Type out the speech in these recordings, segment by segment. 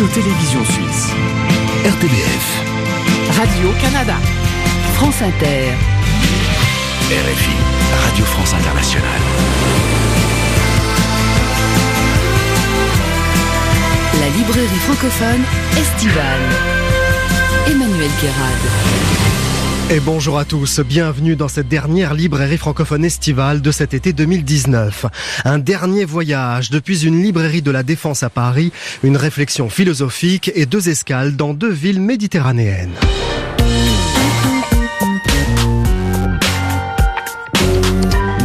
Radio-Télévision Suisse. RTBF. Radio-Canada. France Inter. RFI. Radio France Internationale. La librairie francophone estivale. Emmanuel Guérard. Et bonjour à tous, bienvenue dans cette dernière librairie francophone estivale de cet été 2019. Un dernier voyage depuis une librairie de la Défense à Paris, une réflexion philosophique et deux escales dans deux villes méditerranéennes.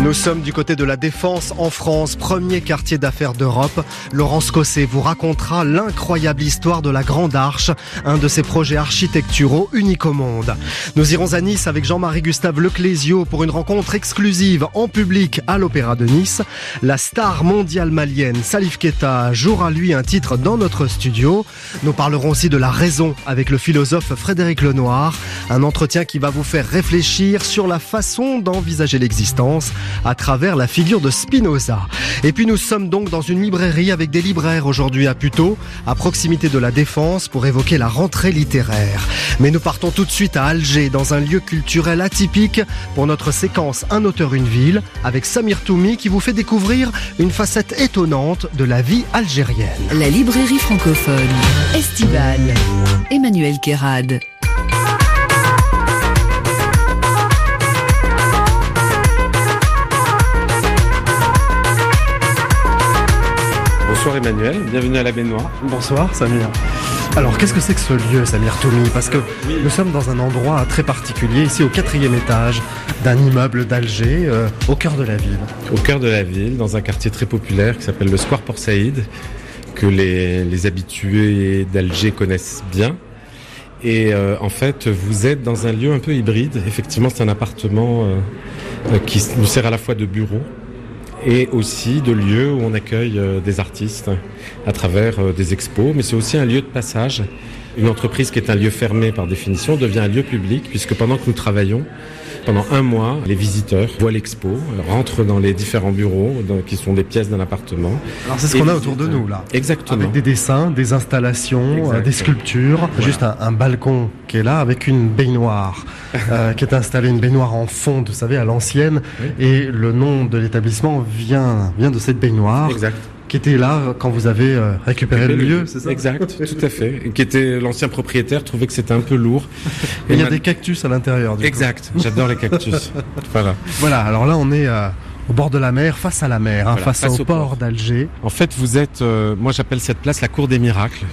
Nous sommes du côté de la Défense en France, premier quartier d'affaires d'Europe. Laurence Cosset vous racontera l'incroyable histoire de la Grande Arche, un de ces projets architecturaux uniques au monde. Nous irons à Nice avec Jean-Marie Gustave Leclésio pour une rencontre exclusive en public à l'Opéra de Nice. La star mondiale malienne Salif Keita jouera lui un titre dans notre studio. Nous parlerons aussi de la raison avec le philosophe Frédéric Lenoir, un entretien qui va vous faire réfléchir sur la façon d'envisager l'existence à travers la figure de Spinoza. Et puis nous sommes donc dans une librairie avec des libraires aujourd'hui à Puteaux, à proximité de la Défense, pour évoquer la rentrée littéraire. Mais nous partons tout de suite à Alger, dans un lieu culturel atypique, pour notre séquence Un auteur, une ville, avec Samir Toumi qui vous fait découvrir une facette étonnante de la vie algérienne. La librairie francophone estivale. Emmanuel Kérad. Bonsoir Emmanuel, bienvenue à la baignoire. Bonsoir Samir. Alors qu'est-ce que c'est que ce lieu Samir Toumi? Parce que nous sommes dans un endroit très particulier, ici au quatrième étage d'un immeuble d'Alger, euh, au cœur de la ville. Au cœur de la ville, dans un quartier très populaire qui s'appelle le Square Port Saïd, que les, habitués d'Alger connaissent bien. Et euh, en fait, vous êtes dans un lieu un peu hybride. Effectivement, c'est un appartement euh, qui nous sert à la fois de bureau, et aussi de lieux où on accueille euh, des artistes à travers euh, des expos, mais c'est aussi un lieu de passage. Une entreprise qui est un lieu fermé par définition devient un lieu public puisque pendant que nous travaillons, pendant un mois, les visiteurs voient l'expo, rentrent dans les différents bureaux qui sont des pièces d'un appartement. Alors c'est ce qu'on a autour de nous là. Exactement. Avec des dessins, des installations, euh, des sculptures, juste un, balcon qui est là avec une baignoire euh, qui est installée, une baignoire en fond, vous savez, à l'ancienne. Et le nom de l'établissement vient, vient de cette baignoire. Exact qui était là quand vous avez euh, récupéré le lieu, c'est ça Exact, tout à fait. Qui était l'ancien propriétaire, trouvait que c'était un peu lourd. Et il y a des cactus à l'intérieur. Exact, j'adore les cactus. voilà. Voilà, alors là on est euh, au bord de la mer, face à la mer, hein, face, au, port, d'Alger. En fait, vous êtes, euh, moi j'appelle cette place la cour des miracles.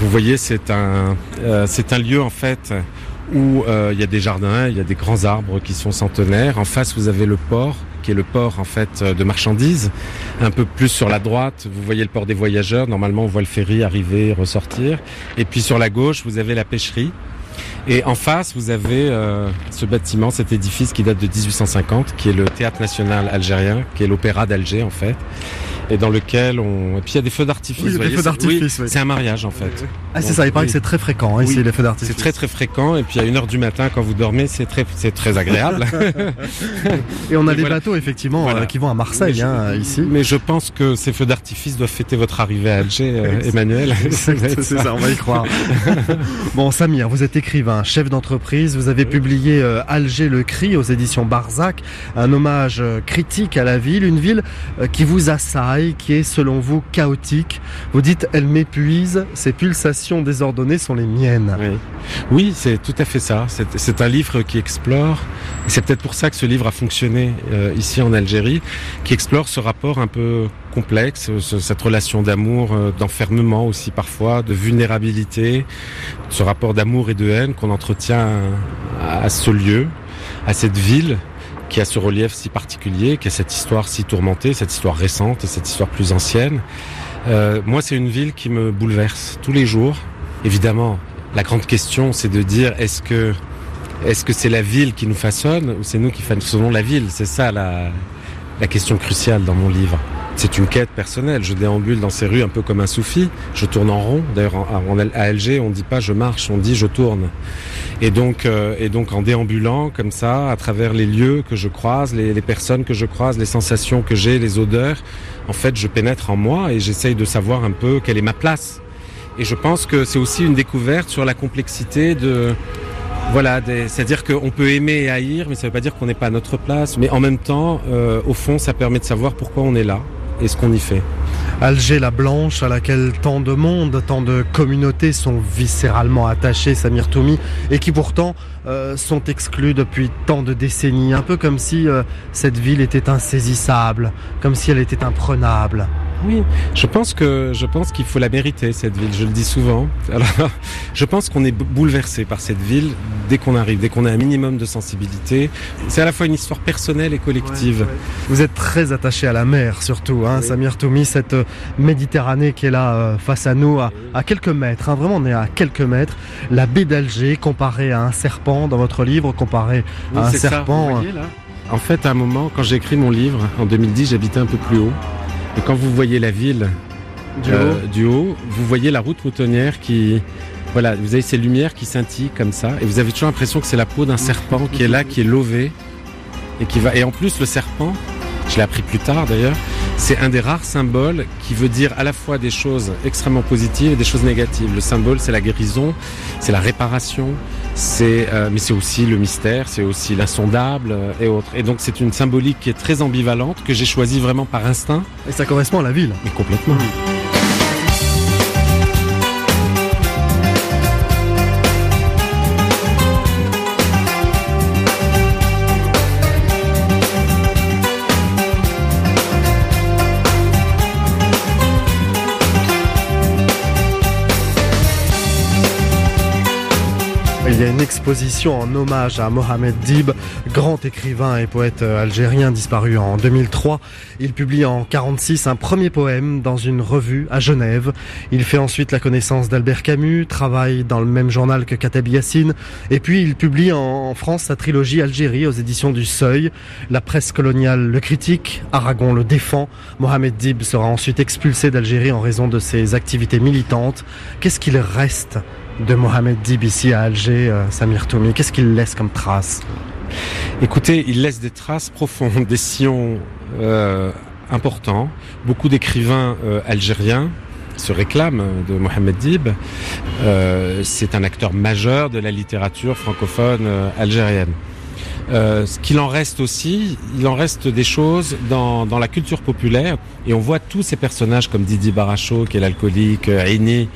Vous voyez, c'est un, c'est un lieu en fait où il y a des jardins, il y a des grands arbres qui sont centenaires. En face, vous avez le port qui est le port en fait de marchandises. Un peu plus sur la droite, vous voyez le port des voyageurs. Normalement, on voit le ferry arriver, ressortir. Et puis sur la gauche, vous avez la pêcherie. Et en face, vous avez euh, ce bâtiment, cet édifice qui date de 1850, qui est le Théâtre national algérien, qui est l'opéra d'Alger en fait et dans lequel on. Et puis il y a des feux d'artifice. Oui, des feux d'artifice. Oui, C'est un mariage en fait. Ah c'est ça. Il paraît que c'est très fréquent hein, ici les feux d'artifice. C'est très très fréquent et puis à une heure du matin quand vous dormez c'est très c'est très agréable. et on a des bateaux effectivement euh, qui vont à Marseille hein, ici. Mais je pense que ces feux d'artifice doivent fêter votre arrivée à Alger, euh, Emmanuel. c'est ça. on va y croire. bon Samir, vous êtes écrivain, chef d'entreprise, vous avez publié euh, Alger le cri aux éditions Barzac, un hommage critique à la ville, une ville qui vous assaille qui est selon vous chaotique. Vous dites elle m'épuise, ces pulsations désordonnées sont les miennes. Oui, c'est tout à fait ça. C'est un livre qui explore, et c'est peut-être pour ça que ce livre a fonctionné euh, ici en Algérie, qui explore ce rapport un peu complexe, cette relation d'amour, euh, d'enfermement aussi parfois, de vulnérabilité, ce rapport d'amour et de haine qu'on entretient à ce lieu, à cette ville qui a ce relief si particulier, qui a cette histoire si tourmentée, cette histoire récente et cette histoire plus ancienne. Euh, moi, c'est une ville qui me bouleverse tous les jours. Évidemment, la grande question, c'est de dire est-ce que est-ce que c'est la ville qui nous façonne ou c'est nous qui façonnons la ville? C'est ça la, la question cruciale dans mon livre. C'est une quête personnelle. Je déambule dans ces rues un peu comme un soufi. Je tourne en rond. D'ailleurs, à Alger, on ne dit pas je marche, on dit je tourne. Et donc, euh, et donc en déambulant comme ça, à travers les lieux que je croise, les, personnes que je croise, les sensations que j'ai, les odeurs, en fait, je pénètre en moi et j'essaye de savoir un peu quelle est ma place. Et je pense que c'est aussi une découverte sur la complexité de voilà, c'est-à-dire qu'on peut aimer et haïr, mais ça ne veut pas dire qu'on n'est pas à notre place. Mais en même temps, euh, au fond, ça permet de savoir pourquoi on est là et ce qu'on y fait. Alger la Blanche, à laquelle tant de monde, tant de communautés sont viscéralement attachées, Samir Toumi, et qui pourtant euh, sont exclus depuis tant de décennies. Un peu comme si euh, cette ville était insaisissable, comme si elle était imprenable. Oui, je pense que je pense qu'il faut la mériter cette ville. Je le dis souvent. Alors, je pense qu'on est bouleversé par cette ville dès qu'on arrive, dès qu'on a un minimum de sensibilité. C'est à la fois une histoire personnelle et collective. Vous êtes très attaché à la mer, surtout, hein, Samir Toumi, cette euh, Méditerranée qui est là euh, face à nous, à, quelques mètres. Hein, vraiment, on est à quelques mètres. La baie d'Alger, comparée à un serpent dans votre livre, comparée à un serpent. Hein. en fait, à un moment, quand j'ai écrit mon livre en 2010, j'habitais un peu plus haut. Et quand vous voyez la ville euh, du, haut. vous voyez la route moutonnière qui, voilà, vous avez ces lumières qui scintillent comme ça, et vous avez toujours l'impression que c'est la peau d'un serpent qui est là, qui est lové, et qui va. Et en plus, le serpent, je l'ai appris plus tard d'ailleurs, c'est un des rares symboles qui veut dire à la fois des choses extrêmement positives et des choses négatives. Le symbole, c'est la guérison, c'est la réparation, c'est, euh, mais c'est aussi le mystère, c'est aussi l'insondable euh, et autres. Et donc c'est une symbolique qui est très ambivalente que j'ai choisie vraiment par instinct. Et ça correspond à la ville. Mais complètement. Il y a une exposition en hommage à Mohamed Dib, grand écrivain et poète algérien disparu en 2003. Il publie en 46 un premier poème dans une revue à Genève. Il fait ensuite la connaissance d'Albert Camus, travaille dans le même journal que Kateb Yassine, et puis il publie en France sa trilogie Algérie aux éditions du Seuil. La presse coloniale le critique, Aragon le défend. Mohamed Dib sera ensuite expulsé d'Algérie en raison de ses activités militantes. Qu'est-ce qu'il reste de Mohamed Dib ici à Alger, euh, Samir Toumi Qu'est-ce qu'il laisse comme traces Écoutez, il laisse des traces profondes, des sillons euh, importants. Beaucoup d'écrivains euh, algériens se réclament de Mohamed Dib. C'est un acteur majeur de la littérature francophone algérienne. ce qu'il en reste aussi, il en reste des choses dans, dans, la culture populaire. Et on voit tous ces personnages comme Didi Baracho, qui est l'alcoolique, Aini,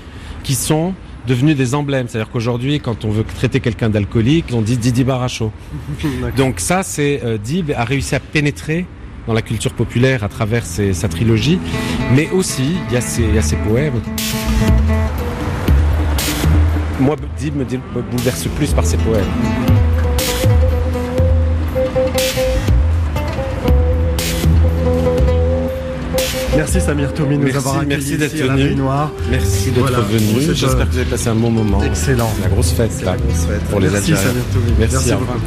qui sont devenus des emblèmes. C'est-à-dire qu'aujourd'hui, quand on veut traiter quelqu'un d'alcoolique, on dit Didi Baracho. Donc ça, c'est euh, Dib a réussi à pénétrer dans la culture populaire à travers sa trilogie, mais aussi il y, a ses, poèmes. Moi, Dib me, me bouleverse plus par ses poèmes. Merci Samir Toumi de nous avoir accueillis merci d'être venu. Noire. Merci d'être venu. J'espère que vous avez passé un bon moment. Excellent. La grosse fête là pour les Algériens. Merci Samir Toumi. Merci, beaucoup.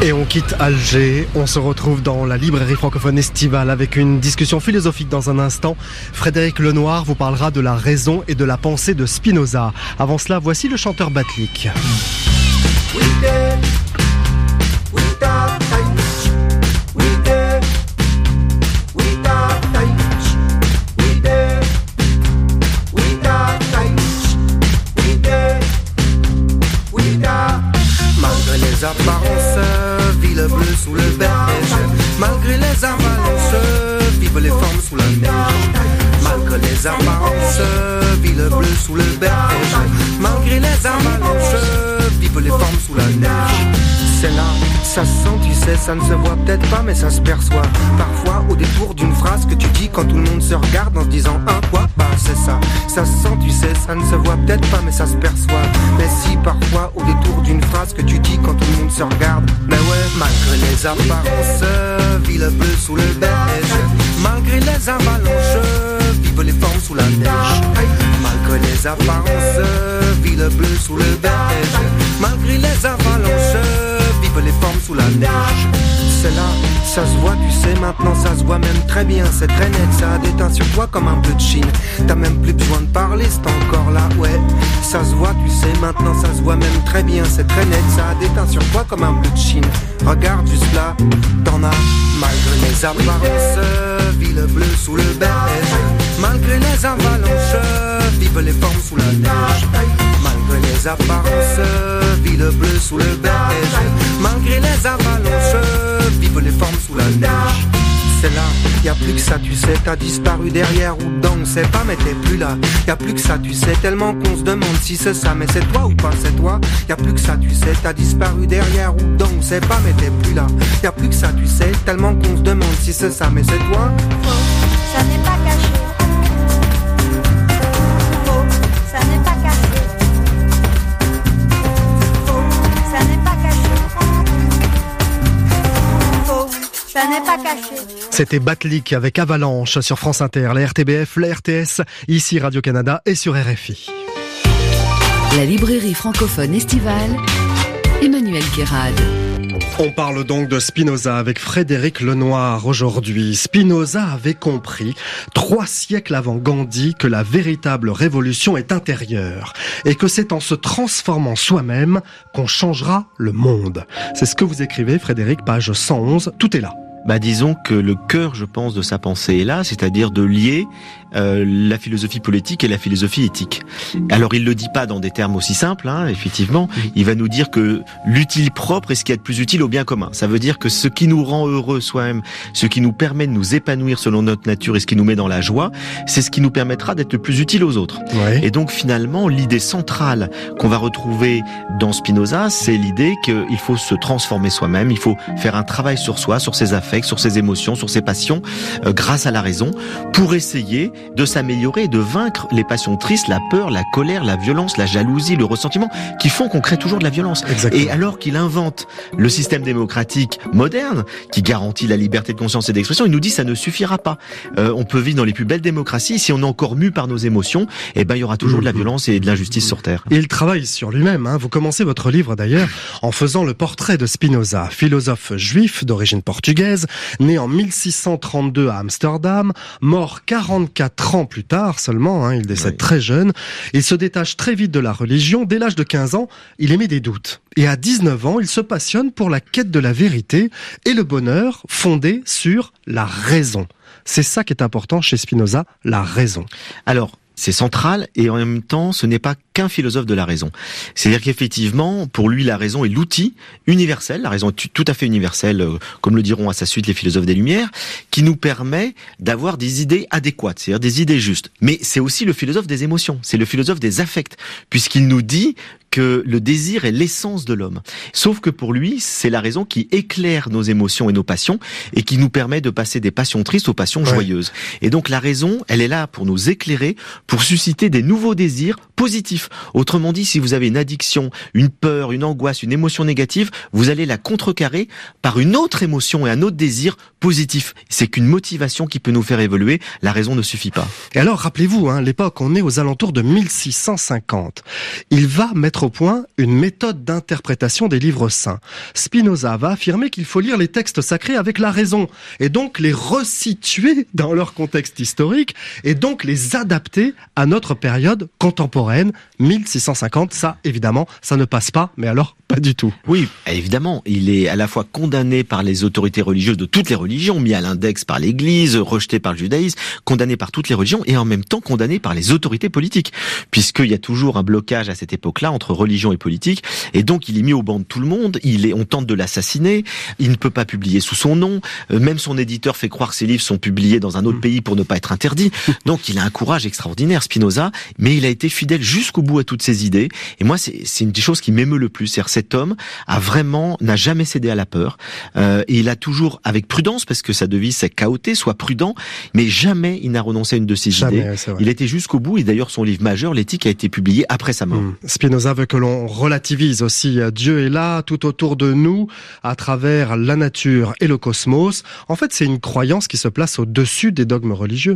Et on quitte Alger, on se retrouve dans la librairie francophone estivale avec une discussion philosophique dans un instant. Frédéric Lenoir vous parlera de la raison et de la pensée de Spinoza. Avant cela, voici le chanteur Batlik. Ça ne se voit peut-être pas mais ça se perçoit. Parfois au détour d'une phrase que tu dis quand tout le monde se regarde en se disant un quoi? Bah c'est ça, ça se sent tu sais, ça ne se voit peut-être pas mais ça se perçoit. Mais si parfois au détour d'une phrase que tu dis quand tout le monde se regarde Mais ouais, malgré les apparences, ville bleue sous le beige. Malgré les avalanches, vive les formes sous la neige. Malgré les apparences, ville bleue sous le beige. Malgré les avalanches, vive les formes sous la neige c'est là Ça se voit, tu sais, maintenant ça se voit même très bien. C'est très net, ça a déteint sur toi comme un peu de chine. T'as même plus besoin de parler, c'est encore là, ouais. Ça se voit, tu sais, maintenant ça se voit même très bien. C'est très net, ça a déteint sur toi comme un peu de chine. Regarde juste là, t'en as malgré les apparences. Ville bleue sous le beige, malgré les avalanches. Vive les formes sous la neige. Malgré les apparences, ville bleue sous le beige. Malgré les avalanches, vive les formes sous la neige. C'est là, y a plus que ça, tu sais, t'as disparu derrière ou dans, on sait pas, mais t'es plus là. Y a plus que ça, tu sais, tellement qu'on se demande si c'est ça, mais c'est toi ou pas, c'est toi. Y a plus que ça, tu sais, t'as disparu derrière ou dans, on sait pas, mais t'es plus là. Y a plus que ça, tu sais, tellement qu'on se demande si c'est ça, mais c'est toi. ça n'est pas caché. Ça n'est pas caché. C'était Batlik avec Avalanche sur France Inter, la RTBF, la RTS, ici Radio-Canada et sur RFI. La librairie francophone estivale, Emmanuel Guérard. On parle donc de Spinoza avec Frédéric Lenoir aujourd'hui. Spinoza avait compris, trois siècles avant Gandhi, que la véritable révolution est intérieure et que c'est en se transformant soi-même qu'on changera le monde. C'est ce que vous écrivez, Frédéric, page 111. Tout est là. Bah disons que le cœur, je pense, de sa pensée est là, c'est-à-dire de lier euh, la philosophie politique et la philosophie éthique. Alors il le dit pas dans des termes aussi simples, hein, effectivement. Il va nous dire que l'utile propre est ce qui est le plus utile au bien commun. Ça veut dire que ce qui nous rend heureux soi-même, ce qui nous permet de nous épanouir selon notre nature et ce qui nous met dans la joie, c'est ce qui nous permettra d'être le plus utile aux autres. Ouais. Et donc finalement, l'idée centrale qu'on va retrouver dans Spinoza, c'est l'idée qu'il faut se transformer soi-même, il faut faire un travail sur soi, sur ses affects, sur ses émotions, sur ses passions, euh, grâce à la raison, pour essayer de s'améliorer et de vaincre les passions tristes, la peur, la colère, la violence, la jalousie, le ressentiment, qui font qu'on crée toujours de la violence. Exactement. Et alors qu'il invente le système démocratique moderne, qui garantit la liberté de conscience et d'expression, il nous dit ça ne suffira pas. Euh, on peut vivre dans les plus belles démocraties, si on est encore mu par nos émotions, eh ben il y aura toujours de la violence et de l'injustice sur Terre. Et il travaille sur lui-même. Hein. Vous commencez votre livre d'ailleurs en faisant le portrait de Spinoza, philosophe juif d'origine portugaise, né en 1632 à Amsterdam, mort 44 ans plus tard seulement, hein, il décède Oui. très jeune. Il se détache très vite de la religion. Dès l'âge de 15 ans, il émet des doutes. Et à 19 ans, il se passionne pour la quête de la vérité et le bonheur fondé sur la raison. C'est ça qui est important chez Spinoza, la raison. Alors, c'est central et en même temps, ce n'est pas qu'un philosophe de la raison. C'est-à-dire qu'effectivement, pour lui, la raison est l'outil universel, la raison est tout à fait universelle, euh, comme le diront à sa suite les philosophes des Lumières, qui nous permet d'avoir des idées adéquates, c'est-à-dire des idées justes. Mais c'est aussi le philosophe des émotions, c'est le philosophe des affects, puisqu'il nous dit que le désir est l'essence de l'homme. Sauf que pour lui, c'est la raison qui éclaire nos émotions et nos passions et qui nous permet de passer des passions tristes aux passions Ouais. joyeuses. Et donc la raison, elle est là pour nous éclairer, pour susciter des nouveaux désirs positifs. Autrement dit, si vous avez une addiction, une peur, une angoisse, une émotion négative, vous allez la contrecarrer par une autre émotion et un autre désir positif. C'est qu'une motivation qui peut nous faire évoluer. La raison ne suffit pas. Et alors, rappelez-vous, hein, l'époque, on est aux alentours de 1650. Il va mettre au point une méthode d'interprétation des livres saints. Spinoza va affirmer qu'il faut lire les textes sacrés avec la raison, et donc les resituer dans leur contexte historique, et donc les adapter à notre période contemporaine, 1650. Ça, évidemment, ça ne passe pas, mais alors, pas du tout. Oui, évidemment, il est à la fois condamné par les autorités religieuses de toutes les religions, mis à l'index par l'Église, rejeté par le judaïsme, condamné par toutes les religions et en même temps condamné par les autorités politiques, puisqu'il y a toujours un blocage à cette époque-là entre religion et politique, et donc il est mis au banc de tout le monde. Il est, on tente de l'assassiner. Il ne peut pas publier sous son nom. Euh, Même son éditeur fait croire que ses livres sont publiés dans un autre pays pour ne pas être interdit. Donc il a un courage extraordinaire, Spinoza, mais il a été fidèle jusqu'au bout à toutes ses idées. Et moi, c'est une des choses qui m'émeut le plus. Cet homme a vraiment n'a jamais cédé à la peur. Euh, et il a toujours, avec prudence, parce que sa devise c'est chaoté, soit prudent, mais jamais il n'a renoncé à une de ses idées. Jamais. Il été jusqu'au bout. Et d'ailleurs, son livre majeur, l'éthique, a été publié après sa mort. Hmm. Spinoza veut que l'on relativise aussi. euh, Dieu est là, tout autour de nous, à travers la nature et le cosmos. En fait, c'est une croyance qui se place au-dessus des dogmes religieux.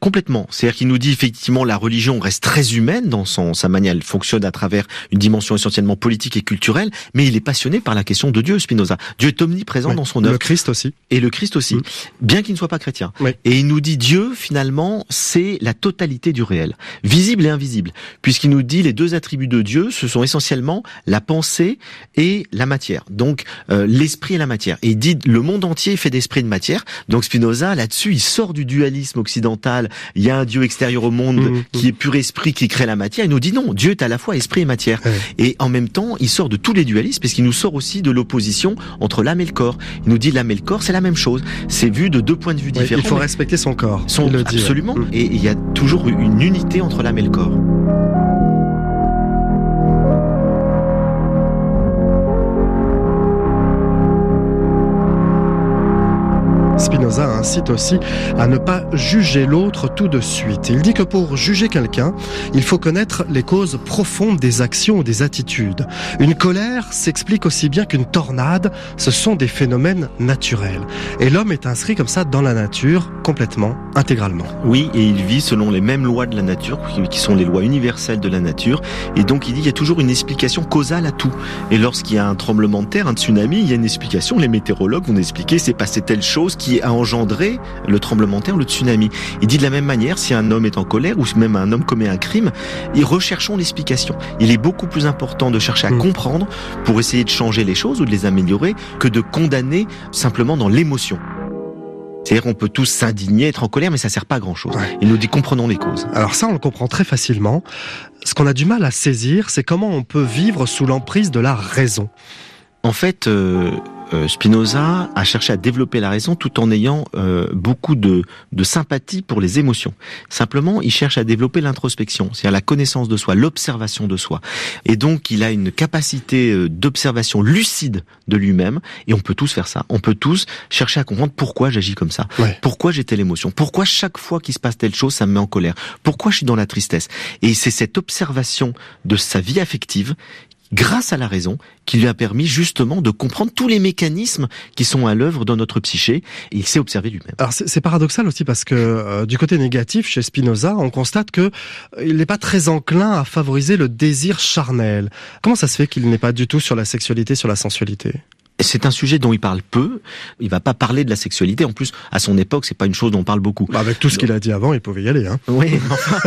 Complètement. C'est-à-dire qu'il nous dit effectivement la religion reste très humaine dans son, sa manière, elle fonctionne à travers une dimension essentiellement politique et culturelle, mais il est passionné par la question de Dieu, Spinoza. Dieu est omniprésent dans son œuvre. Le Christ aussi. Et le Christ aussi, Mm. bien qu'il ne soit pas chrétien. Oui. Et il nous dit Dieu, finalement, c'est la totalité du réel, visible et invisible, puisqu'il nous dit les deux attributs de Dieu, ce sont essentiellement la pensée et la matière. Donc euh, l'esprit et la matière. Et il dit le monde entier est fait d'esprit et de matière. Donc Spinoza, là-dessus, il sort du dualisme occidental. Il y a un Dieu extérieur au monde Mhm. qui est pur esprit, qui crée la matière. Il nous dit non, Dieu est à la fois esprit et matière. Ouais. Et en même temps, il sort de tous les dualismes, parce qu'il nous sort aussi de l'opposition entre l'âme et le corps. Il nous dit l'âme et le corps, c'est la même chose. C'est vu de deux points de vue Ouais, différents. il faut respecter son corps. le ouais. absolument. Mm. Et il y a toujours une unité entre l'âme et le corps. Spinoza incite aussi à ne pas juger l'autre tout de suite. Il dit que pour juger quelqu'un, il faut connaître les causes profondes des actions ou des attitudes. Une colère s'explique aussi bien qu'une tornade, ce sont des phénomènes naturels. Et l'homme est inscrit comme ça dans la nature, complètement, intégralement. Oui, et il vit selon les mêmes lois de la nature, qui- sont les lois universelles de la nature. Et donc il dit il y a toujours une explication causale à tout. Et lorsqu'il y a un tremblement de terre, un tsunami, il y a une explication. Les météorologues vont expliquer c'est passé telle chose a engendré le tremblement de terre, le tsunami. Il dit de la même manière, si un homme est en colère ou même un homme commet un crime, et recherchons l'explication. Il est beaucoup plus important de chercher à Mm. comprendre pour essayer de changer les choses ou de les améliorer que de condamner simplement dans l'émotion. C'est-à-dire qu'on peut tous s'indigner, être en colère, mais ça sert pas à grand chose. Ouais. Il nous dit comprenons les causes. Alors ça, on le comprend très facilement. Ce qu'on a du mal à saisir, c'est comment on peut vivre sous l'emprise de la raison. En fait, euh, Spinoza a cherché à développer la raison tout en ayant euh, beaucoup de, de sympathie pour les émotions. Simplement, il cherche à développer l'introspection, c'est-à-dire la connaissance de soi, l'observation de soi. Et donc, il a une capacité euh, d'observation lucide de lui-même, et on peut tous faire ça. On peut tous chercher à comprendre pourquoi j'agis comme ça, Ouais. pourquoi j'ai telle émotion, pourquoi chaque fois qu'il se passe telle chose, ça me met en colère, pourquoi je suis dans la tristesse. Et c'est cette observation de sa vie affective grâce à la raison, qui lui a permis justement de comprendre tous les mécanismes qui sont à l'œuvre dans notre psyché, et il s'est observé lui-même. Alors c'est paradoxal aussi parce que euh, du côté négatif chez Spinoza, on constate que euh, il n'est pas très enclin à favoriser le désir charnel. Comment ça se fait qu'il n'est pas du tout sur la sexualité, sur la sensualité? C'est un sujet dont il parle peu. Il va pas parler de la sexualité. En plus, à son époque, c'est pas une chose dont on parle beaucoup. bah Avec tout ce qu'il a dit avant, il pouvait y aller. Hein. Oui, enfin,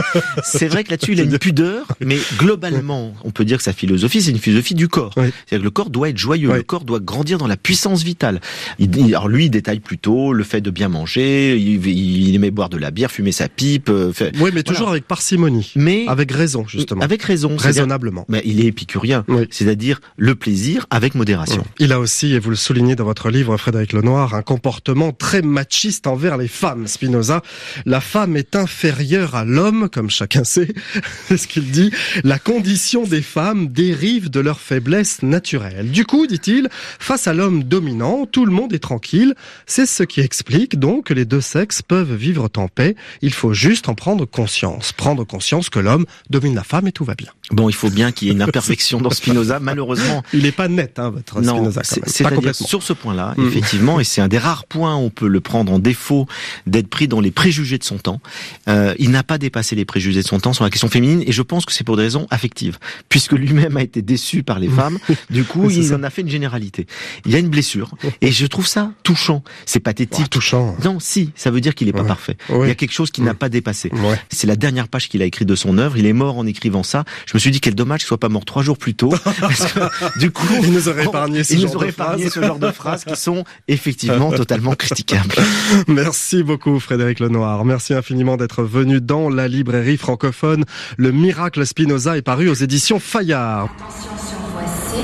c'est vrai que là-dessus, il a une pudeur, mais globalement, on peut dire que sa philosophie, c'est une philosophie du corps. Oui. C'est-à-dire que le corps doit être joyeux, Oui. le corps doit grandir dans la puissance vitale. Il, alors lui, il détaille plutôt le fait de bien manger, il, il aimait boire de la bière, fumer sa pipe, euh, fait- Oui, mais toujours avec parcimonie, mais avec raison justement, avec raison. raisonnablement. Mais il est épicurien, Oui. c'est-à-dire le plaisir avec modération. Il a aussi, et vous le soulignez dans votre livre, Frédéric Lenoir, un comportement très machiste envers les femmes. Spinoza, la femme est inférieure à l'homme, comme chacun sait, c'est ce qu'il dit. La condition des femmes dérive de leur faiblesse naturelle. Du coup, dit-il, face à l'homme dominant, tout le monde est tranquille. C'est ce qui explique donc que les deux sexes peuvent vivre en paix. Il faut juste en prendre conscience. Prendre conscience que l'homme domine la femme et tout va bien. Bon, il faut bien qu'il y ait une imperfection dans Spinoza, malheureusement. Il n'est pas net, hein, votre Non, Spinoza, c'est-à-dire sur ce point-là, Mm. effectivement, et c'est un des rares points où on peut le prendre en défaut d'être pris dans les préjugés de son temps. Euh, il n'a pas dépassé les préjugés de son temps sur la question féminine, et je pense que c'est pour des raisons affectives, puisque lui-même a été déçu par les femmes. Du coup, il ça. en a fait une généralité. Il y a une blessure, et je trouve ça touchant. C'est pathétique. touchant. Non, si, ça veut dire qu'il n'est pas Ouais. parfait. Il y a quelque chose qu'il n'a Mm. pas dépassé. C'est la dernière page qu'il a écrite de son œuvre. Il est mort en écrivant ça. Je me suis dit quel dommage qu'il soit pas mort trois jours plus tôt, parce que du coup, Il nous aurait épargné ce il genre nous aurait phrases. ce genre de phrases qui sont effectivement totalement critiquables. Merci beaucoup Frédéric Lenoir. Merci infiniment d'être venu dans la librairie francophone. Le miracle Spinoza est paru aux éditions Fayard. Attention sur voie C,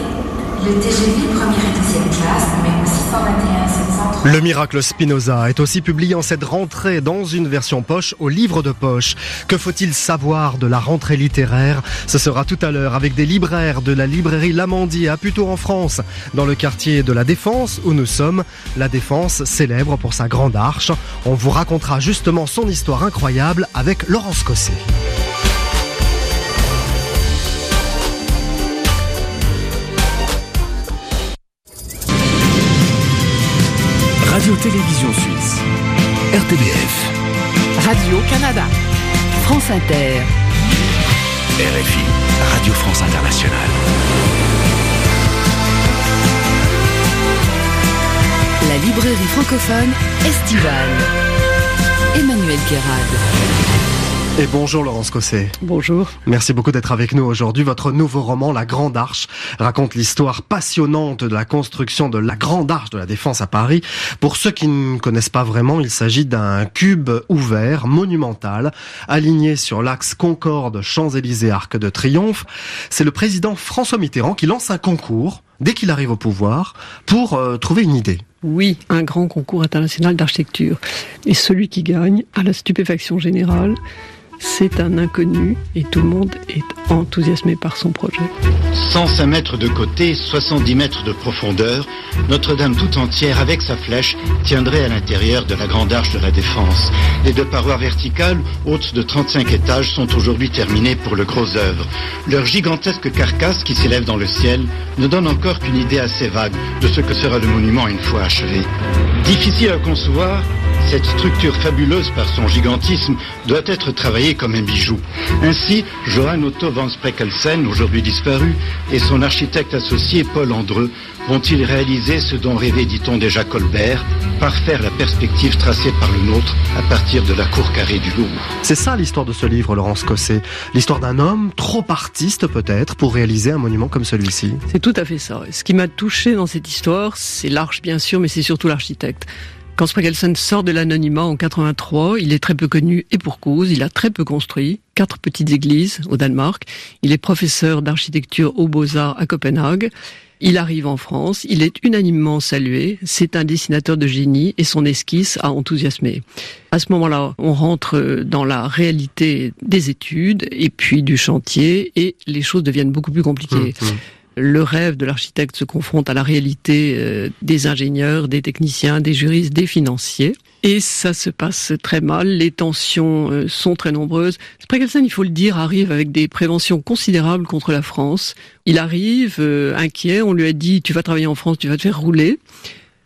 le TGV première et deuxième classe, numéro 621 730. Le miracle Spinoza est aussi publié en cette rentrée dans une version poche au livre de poche. Que faut-il savoir de la rentrée littéraire? Ce sera tout à l'heure avec des libraires de la librairie Lamandier à Puteaux en France, dans le quartier de la Défense où nous sommes. La Défense célèbre pour sa grande arche. On vous racontera justement son histoire incroyable avec Laurence Cosset. Radio-Télévision Suisse. RTBF. Radio-Canada. France Inter. RFI, Radio France Internationale. La librairie francophone estivale. Emmanuel Guérard. Et bonjour Laurence Cosset. Bonjour. Merci beaucoup d'être avec nous aujourd'hui. Votre nouveau roman, La Grande Arche, raconte l'histoire passionnante de la construction de la Grande Arche de la Défense à Paris. Pour ceux qui ne connaissent pas vraiment, il s'agit d'un cube ouvert, monumental, aligné sur l'axe Concorde-Champs-Élysées-Arc de Triomphe. C'est le président François Mitterrand qui lance un concours dès qu'il arrive au pouvoir pour euh, trouver une idée. Oui, un grand concours international d'architecture. Et celui qui gagne, à la stupéfaction générale, c'est un inconnu et tout le monde est enthousiasmé par son projet. 105 mètres de côté, 70 mètres de profondeur, Notre-Dame tout entière avec sa flèche tiendrait à l'intérieur de la grande arche de la défense. Les deux parois verticales, hautes de 35 étages, sont aujourd'hui terminées pour le gros œuvre. Leur gigantesque carcasse qui s'élève dans le ciel ne donne encore qu'une idée assez vague de ce que sera le monument une fois achevé. Difficile à concevoir, cette structure fabuleuse par son gigantisme doit être travaillée comme un bijou. Ainsi, Johann Otto von Spreckelsen, aujourd'hui disparu, et son architecte associé Paul Andreu vont-ils réaliser ce dont rêvait, dit-on déjà, Colbert, parfaire la perspective tracée par le nôtre à partir de la cour carrée du Louvre. C'est ça l'histoire de ce livre, Laurence Cosset. L'histoire d'un homme, trop artiste peut-être, pour réaliser un monument comme celui-ci. C'est tout à fait ça. Ce qui m'a touché dans cette histoire, c'est l'arche bien sûr, mais c'est surtout l'architecte. Quand Spragelson sort de l'anonymat en 83, il est très peu connu et pour cause, il a très peu construit, quatre petites églises au Danemark, il est professeur d'architecture aux Beaux-Arts à Copenhague, il arrive en France, il est unanimement salué, c'est un dessinateur de génie et son esquisse a enthousiasmé. À ce moment-là, on rentre dans la réalité des études et puis du chantier et les choses deviennent beaucoup plus compliquées. Mmh, mmh le rêve de l'architecte se confronte à la réalité euh, des ingénieurs, des techniciens, des juristes, des financiers. Et ça se passe très mal, les tensions euh, sont très nombreuses. Spregelsen, il faut le dire, arrive avec des préventions considérables contre la France. Il arrive euh, inquiet, on lui a dit tu vas travailler en France, tu vas te faire rouler.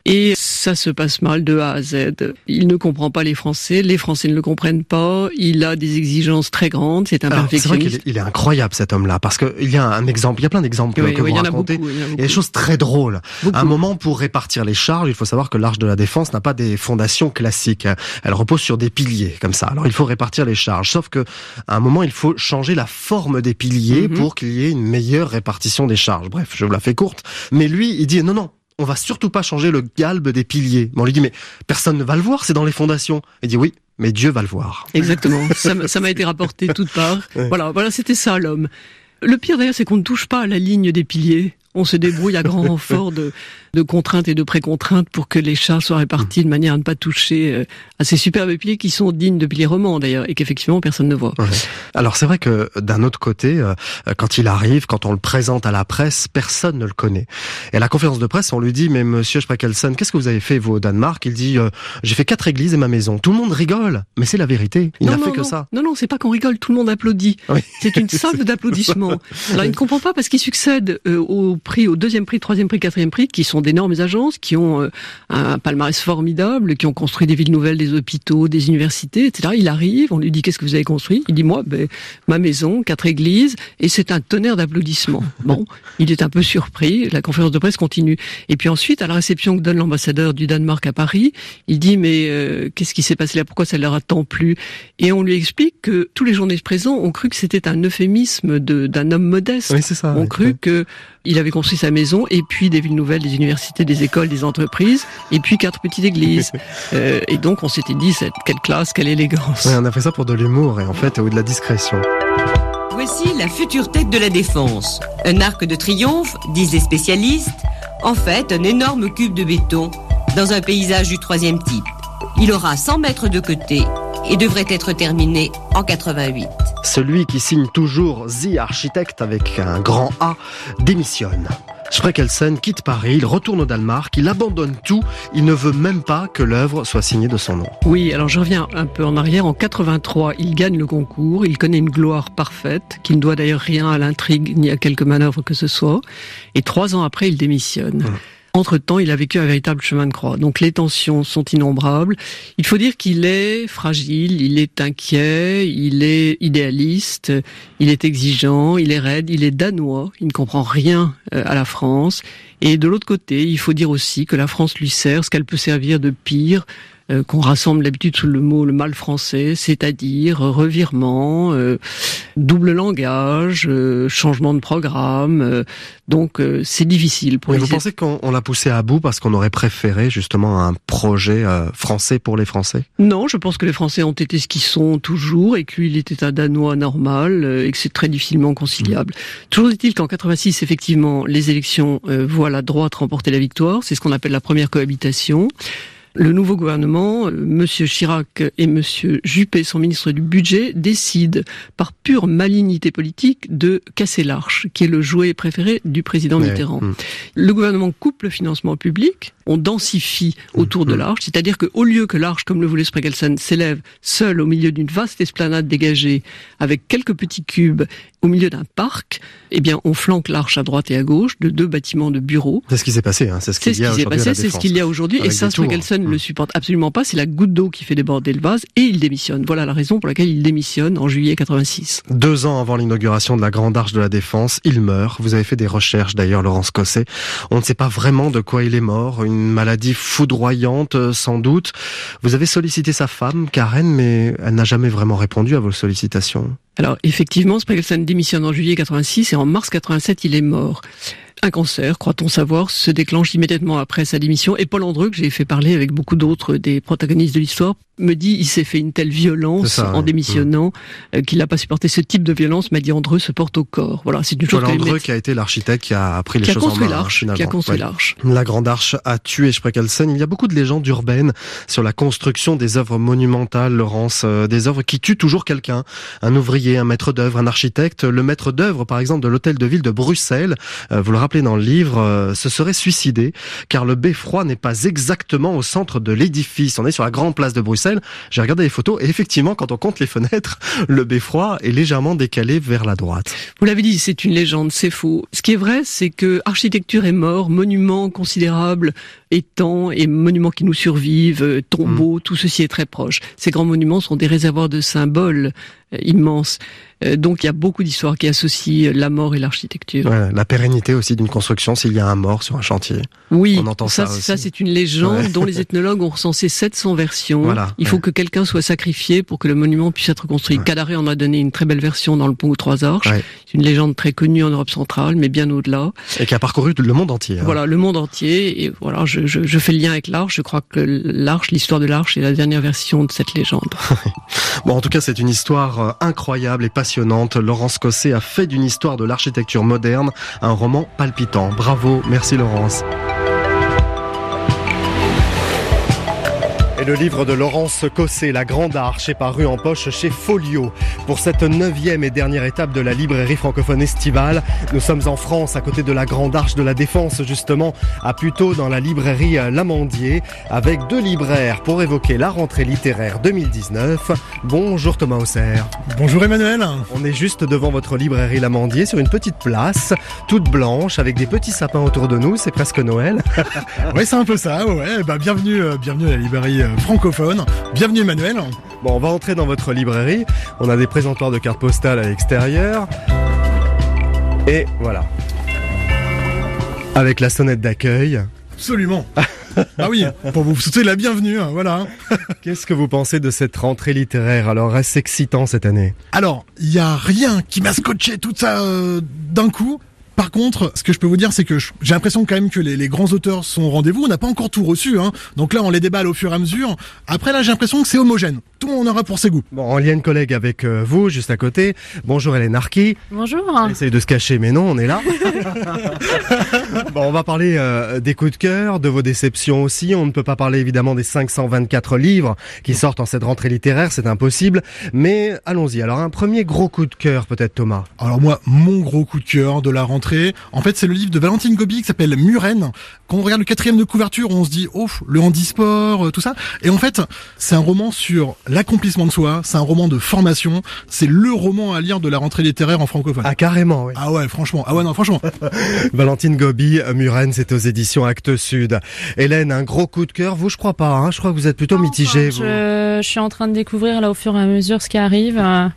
Et ça se passe mal de A à Z. Il ne comprend pas les Français, les Français ne le comprennent pas, il a des exigences très grandes, c'est un perfectionniste. C'est vrai qu'il est, incroyable cet homme-là, parce qu'il y a un exemple, il y a plein d'exemples que vous racontez. il, y a des choses très drôles. À un moment, pour répartir les charges, il faut savoir que l'Arche de la Défense n'a pas des fondations classiques. Elle repose sur des piliers, comme ça. Alors il faut répartir les charges. Sauf que, à un moment, il faut changer la forme des piliers mhm. pour qu'il y ait une meilleure répartition des charges. Bref, je vous la fais courte. Mais lui, il dit non, non, on va surtout pas changer le galbe des piliers. on lui dit, mais personne ne va le voir, c'est dans les fondations. Il dit, oui, mais Dieu va le voir. Exactement. ça m'a été rapporté toute part. Voilà, voilà, c'était ça l'homme. Le pire d'ailleurs, c'est qu'on ne touche pas à la ligne des piliers. On se débrouille à grand renfort de, de contraintes et de pré-contraintes pour que les chars soient répartis de manière à ne pas toucher euh, à ces superbes piliers qui sont dignes de piliers romans d'ailleurs et qu'effectivement personne ne voit. Alors c'est vrai que d'un autre côté, euh, quand il arrive, quand on le présente à la presse, personne ne le connaît. Et à la conférence de presse, on lui dit mais Monsieur Spreckelsen, qu'est-ce que vous avez fait vous au Danemark? Il dit euh, j'ai fait quatre églises et ma maison. Tout le monde rigole, mais c'est la vérité. Il n'a fait que ça. Non non, c'est pas qu'on rigole, tout le monde applaudit. C'est une salve d'applaudissements. Alors il ne comprend pas parce qu'il succède au prix, au deuxième prix, troisième prix, quatrième prix, qui sont d'énormes agences qui ont euh, un palmarès formidable, qui ont construit des villes nouvelles, des hôpitaux, des universités, etc. Il arrive, on lui dit qu'est-ce que vous avez construit? Il dit moi, ben, ma maison, quatre églises, et c'est un tonnerre d'applaudissements. Bon, il est un peu surpris. La conférence de presse continue. Et puis ensuite, à la réception que donne l'ambassadeur du Danemark à Paris, il dit mais euh, qu'est-ce qui s'est passé là? Pourquoi ça leur a tant plu? Et on lui explique que tous les journalistes présents ont cru que c'était un euphémisme d'un homme modeste. Oui, c'est ça. Ont cru que il avait construit sa maison et puis des villes nouvelles, des universités, des écoles, des entreprises et puis quatre petites églises. Euh, et donc on s'était dit cette, quelle classe, quelle élégance. on a fait ça pour de l'humour et en fait ou de la discrétion. Voici la future tête de la défense. Un arc de triomphe, disent les spécialistes. En fait, un énorme cube de béton dans un paysage du troisième type. Il aura 100 mètres de côté et devrait être terminé en 88. Celui qui signe toujours The Architect avec un grand A démissionne. Spreckelsen quitte Paris, il retourne au Danemark, il abandonne tout, il ne veut même pas que l'œuvre soit signée de son nom. Oui, alors je reviens un peu en arrière. En 83, il gagne le concours, il connaît une gloire parfaite, qui ne doit d'ailleurs rien à l'intrigue ni à quelque manœuvre que ce soit. Et trois ans après, il démissionne. Hum. Entre-temps, il a vécu un véritable chemin de croix. Donc les tensions sont innombrables. Il faut dire qu'il est fragile, il est inquiet, il est idéaliste, il est exigeant, il est raide, il est danois, il ne comprend rien euh, à la France. Et de l'autre côté, il faut dire aussi que la France lui sert ce qu'elle peut servir de pire, euh, qu'on rassemble d'habitude sous le mot le mal français, c'est-à-dire euh, revirement, euh, double langage, changement de programme. donc c'est difficile pour Mais Vous pensez qu'on l'a poussé à bout parce qu'on aurait préféré justement un projet français pour les Français? Non, je pense que les Français ont été ce qu'ils sont toujours et que lui, il était un Danois normal et que c'est très difficilement conciliable. Mmh. Toujours est-il qu'en 86, effectivement, les élections voient la droite remporter la victoire. C'est ce qu'on appelle la première cohabitation. Le nouveau gouvernement, euh, Monsieur Chirac et Monsieur Juppé, son ministre du Budget, décident par pure malignité politique de casser l'arche, qui est le jouet préféré du président Mitterrand. Hmm. Le gouvernement coupe le financement public, on densifie autour de hmm. l'arche, c'est-à-dire qu'au lieu que l'arche, comme le voulait Spregelsen, s'élève seul au milieu d'une vaste esplanade dégagée, avec quelques petits cubes au milieu d'un parc, eh bien, on flanque l'arche à droite et à gauche de deux bâtiments de bureaux. C'est ce qui s'est passé, hein. c'est ce qu'il y a aujourd'hui. C'est ce qu'il y a aujourd'hui, et ça, Spregelsen ne le supporte absolument pas. C'est la goutte d'eau qui fait déborder le vase, et il démissionne. Voilà la raison pour laquelle il démissionne en juillet 86. Deux ans avant l'inauguration de la Grande Arche de la Défense, il meurt. Vous avez fait des recherches d'ailleurs, Laurence Cosset. On ne sait pas vraiment de quoi il est mort. Une maladie foudroyante, euh, sans doute. Vous avez sollicité sa femme, Karen, mais elle n'a jamais vraiment répondu à vos sollicitations. Alors effectivement, Spregelsen démissionne en juillet 86 et en mars 87, il est mort. Un cancer, croit-on savoir, se déclenche immédiatement après sa démission. Et Paul Andreu, que j'ai fait parler avec beaucoup d'autres des protagonistes de l'histoire, me dit il s'est fait une telle violence en démissionnant mmh. euh, qu'il n'a pas supporté ce type de violence. M'a dit Andreu se porte au corps. Voilà, c'est une chose. Paul Andreu qui a été l'architecte qui a pris les choses en main. Qui a construit l'arche. La grande arche a tué Sprekelsen. Il y a beaucoup de légendes urbaines sur la construction des œuvres monumentales, Laurence, euh, des œuvres qui tuent toujours quelqu'un, un ouvrier, un maître d'œuvre, un architecte. Le maître d'œuvre, par exemple, de l'hôtel de ville de Bruxelles, euh, vous le dans le livre, se serait suicidé car le beffroi n'est pas exactement au centre de l'édifice. On est sur la grande place de Bruxelles j'ai regardé les photos et effectivement, quand on compte les fenêtres, le beffroi est légèrement décalé vers la droite. Vous l'avez dit, c'est une légende, c'est faux. Ce qui est vrai, c'est que architecture est mort, monuments considérables, étangs et monuments qui nous survivent, euh, tombeaux, mm. tout ceci est très proche. Ces grands monuments sont des réservoirs de symboles euh, immenses. Euh, donc il y a beaucoup d'histoires qui associent la mort et l'architecture. la pérennité aussi d'une construction s'il y a un mort sur un chantier. Oui, on entend ça. Ça, c'est une légende dont les ethnologues ont recensé 700 versions. Voilà, il faut que quelqu'un soit sacrifié pour que le monument puisse être construit. Cadaré en a donné une très belle version dans le pont aux trois arches. C'est une légende très connue en Europe centrale, mais bien au-delà. Et qui a parcouru le monde entier. Hein. Voilà, le monde entier. Et voilà, je, je, je fais le lien avec l'arche. Je crois que l'arche, l'histoire de l'arche, est la dernière version de cette légende. bon, en tout cas, c'est une histoire euh, incroyable et passionnante. Laurence Cosset a fait d'une histoire de l'architecture moderne un roman palpitant. Bravo, merci Laurence. Et le livre de Laurence Cossé, La Grande Arche, est paru en poche chez Folio. Pour cette neuvième et dernière étape de la librairie francophone estivale, nous sommes en France, à côté de la Grande Arche de la Défense, justement, à Puteaux, dans la librairie Lamandier, avec deux libraires pour évoquer la rentrée littéraire 2019. Bonjour Thomas Auxerre. Bonjour Emmanuel. On est juste devant votre librairie Lamandier, sur une petite place, toute blanche, avec des petits sapins autour de nous, c'est presque Noël. oui, c'est un peu ça, ouais. Bah, bienvenue, euh, bienvenue à la librairie euh, francophone. Bienvenue Emmanuel. Bon, on va entrer dans votre librairie. On a des présentoirs de cartes postales à l'extérieur. Et voilà. Avec la sonnette d'accueil. Absolument. ah oui, pour vous souhaiter la bienvenue, hein, voilà. Qu'est-ce que vous pensez de cette rentrée littéraire Alors, est-ce excitant cette année? Alors, il y a rien qui m'a scotché tout ça euh, d'un coup. Par contre, ce que je peux vous dire, c'est que j'ai l'impression quand même que les, grands auteurs sont au rendez-vous. On n'a pas encore tout reçu, hein. donc là on les déballe au fur et à mesure. Après là, j'ai l'impression que c'est homogène. Tout le monde en aura pour ses goûts. Bon, on y a une collègue avec euh, vous, juste à côté. Bonjour Hélène Arki. Bonjour. Elle essaye de se cacher, mais non, on est là. bon, on va parler euh, des coups de cœur, de vos déceptions aussi. On ne peut pas parler évidemment des 524 livres qui sortent en cette rentrée littéraire, c'est impossible. Mais allons-y. Alors un premier gros coup de cœur, peut-être Thomas? Alors moi, mon gros coup de cœur de la rentrée En fait, c'est le livre de Valentine Gobi qui s'appelle Muren. Quand on regarde le quatrième de couverture, on se dit, oh, le handisport, euh, tout ça. Et en fait, c'est un roman sur l'accomplissement de soi. C'est un roman de formation. C'est le roman à lire de la rentrée littéraire en francophone. Ah, carrément, oui. Ah ouais, franchement. Ah ouais, non, franchement. Valentine Gobi, Muren, c'est aux éditions Actes Sud. Hélène, un gros coup de cœur. Vous, je crois pas. Hein. Je crois que vous êtes plutôt mitigée. vous. Je, je suis en train de découvrir là au fur et à mesure ce qui arrive. Euh,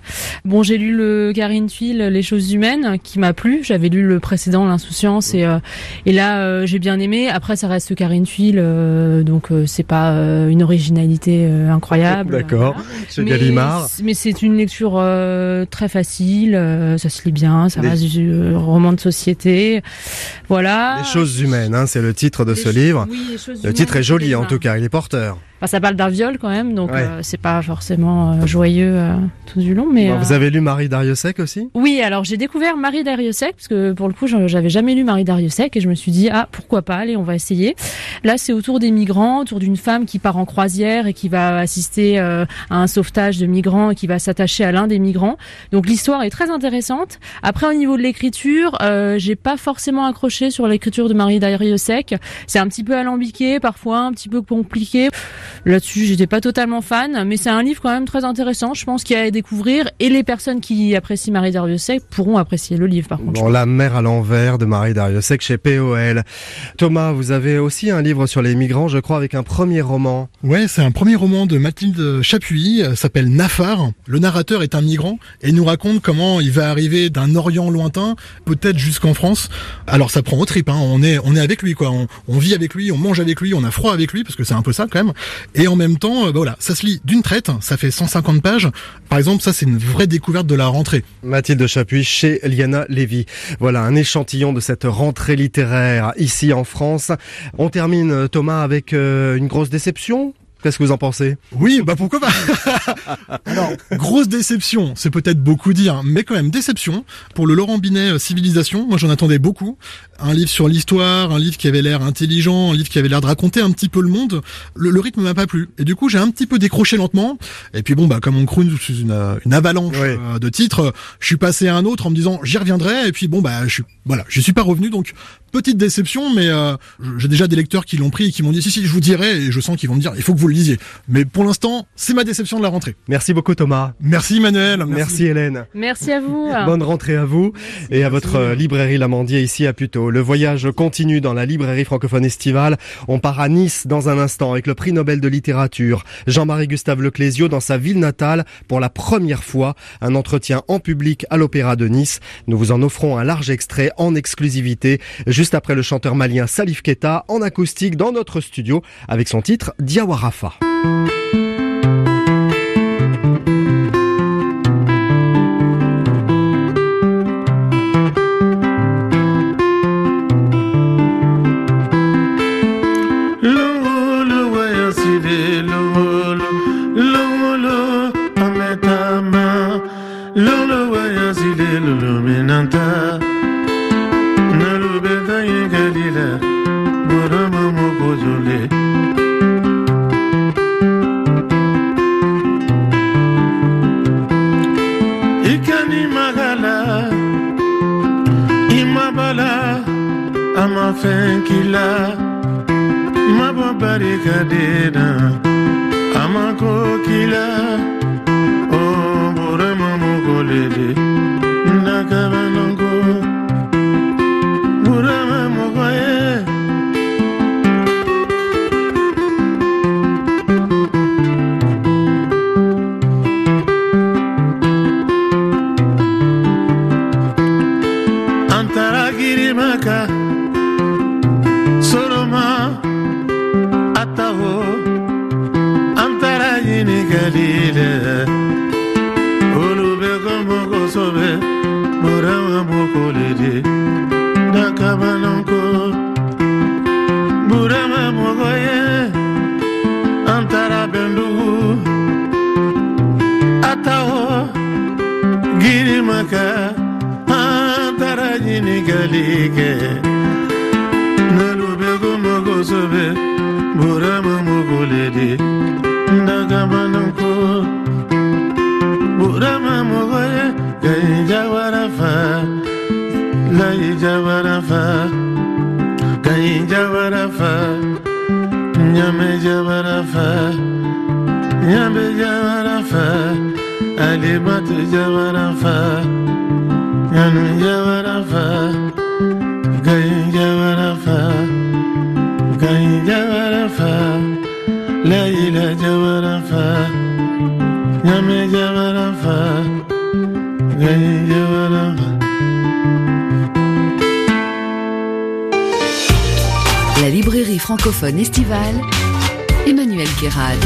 Bon, j'ai lu le Karine Thuil, Les choses humaines, qui m'a plu. J'avais lu le précédent, L'insouciance, et, euh, et là euh, j'ai bien aimé. Après, ça reste Karine Thuil, euh, donc c'est pas une originalité incroyable. D'accord. Chez Gallimard. Mais c'est une lecture très facile. ça se lit bien. Ça Les- reste du roman de société. Voilà. Les choses humaines, hein, c'est le titre de Les ce livre. oui, le titre est joli c'est en tout cas, il est porteur. Enfin, ça parle d'un viol quand même, donc Ouais. euh, c'est pas forcément euh, joyeux euh, tout du long. Mais Bon, Vous avez lu Marie Dariussec aussi? Oui, alors j'ai découvert Marie Dariussec parce que pour le coup j'avais jamais lu Marie Dariussec et je me suis dit ah pourquoi pas allez on va essayer. Là c'est autour des migrants, autour d'une femme qui part en croisière et qui va assister euh, à un sauvetage de migrants et qui va s'attacher à l'un des migrants. Donc l'histoire est très intéressante. Après au niveau de l'écriture, euh, j'ai pas forcément accroché sur l'écriture de Marie Dariussec. C'est un petit peu alambiqué parfois, un petit peu compliqué. Là-dessus, j'étais pas totalement fan, mais c'est un livre quand même très intéressant. Je pense qu'il y a à découvrir et les personnes qui apprécient Marie Dariussec pourront apprécier le livre par contre. Bon, La mer à l'envers de Marie Dariussec chez POL. Thomas, vous avez aussi un livre sur les migrants, je crois, avec un premier roman. Ouais, c'est un premier roman de Mathilde Chapuis, euh, s'appelle Nafar. Le narrateur est un migrant et il nous raconte comment il va arriver d'un Orient lointain, peut-être jusqu'en France. Alors ça prend au trip, hein. on est on est avec lui quoi, on, on vit avec lui, on mange avec lui, on a froid avec lui parce que c'est un peu ça quand même. Et en même temps, euh, bah voilà, ça se lit d'une traite, ça fait 150 pages. Par exemple, ça c'est une vraie découverte de la rentrée. Mathilde Chapuis chez Liana Lévy. Voilà un échantillon de cette rentrée littéraire ici en France. On termine, euh, Thomas, avec euh, une grosse déception. Qu'est-ce que vous en pensez? Oui, bah pourquoi pas Alors, grosse déception, c'est peut-être beaucoup dire, mais quand même déception pour le Laurent Binet euh, Civilisation. Moi, j'en attendais beaucoup. Un livre sur l'histoire, un livre qui avait l'air intelligent, un livre qui avait l'air de raconter un petit peu le monde. Le, le rythme m'a pas plu. Et du coup, j'ai un petit peu décroché lentement. Et puis bon, bah comme on croune sous une, euh, une avalanche euh, de titres, je suis passé à un autre en me disant j'y reviendrai. Et puis bon, bah je suis voilà, je suis pas revenu. Donc petite déception, mais euh, j'ai déjà des lecteurs qui l'ont pris et qui m'ont dit si si, je vous dirai. Et je sens qu'ils vont me dire il faut que vous le lisiez. Mais pour l'instant, c'est ma déception de la rentrée. Merci beaucoup, Thomas. Merci, Emmanuel. Merci, Hélène. Merci à vous. Bonne rentrée à vous et à votre euh, librairie Lamandier ici à Puteaux. Le voyage continue dans la librairie francophone estivale. On part à Nice dans un instant avec le prix Nobel de littérature. Jean-Marie Gustave Leclésio dans sa ville natale pour la première fois. Un entretien en public à l'Opéra de Nice. Nous vous en offrons un large extrait en exclusivité juste après le chanteur malien Salif Keita en acoustique dans notre studio avec son titre Diawarafa. La librairie francophone estivale, Emmanuel Guérade.